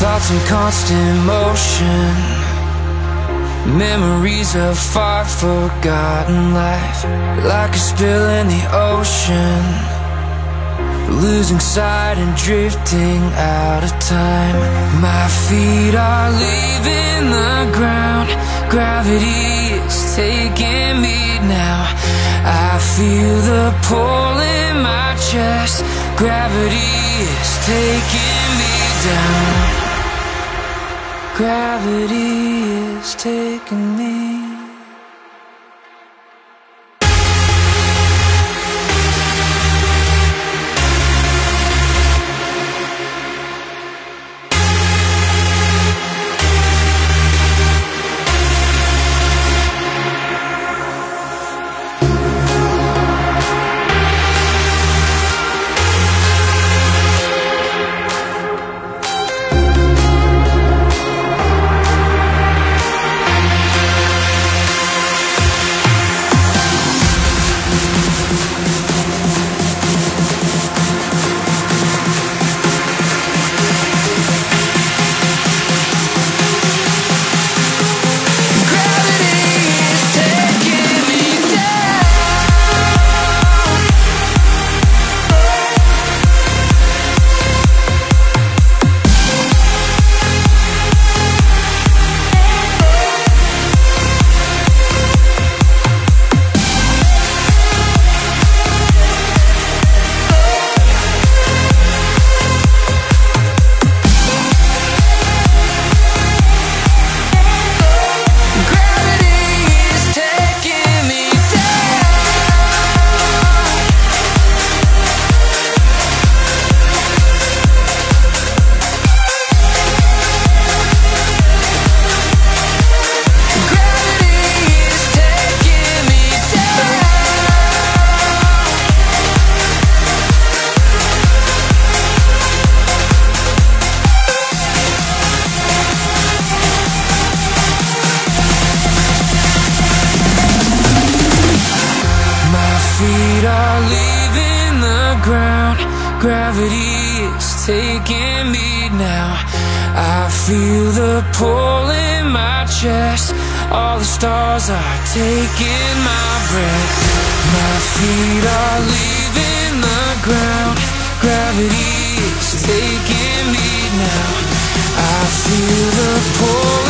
Thoughts in constant motion. Memories of far forgotten life, like a spill in the ocean. Losing sight and drifting out of time. My feet are leaving the ground. Gravity is taking me now. I feel the pull in my chest. Gravity is taking me down. Gravity is taking me leaving the ground. Gravity is taking me now. I feel the pull in my chest. All the stars are taking my breath. My feet are leaving the ground. Gravity is taking me now. I feel the pull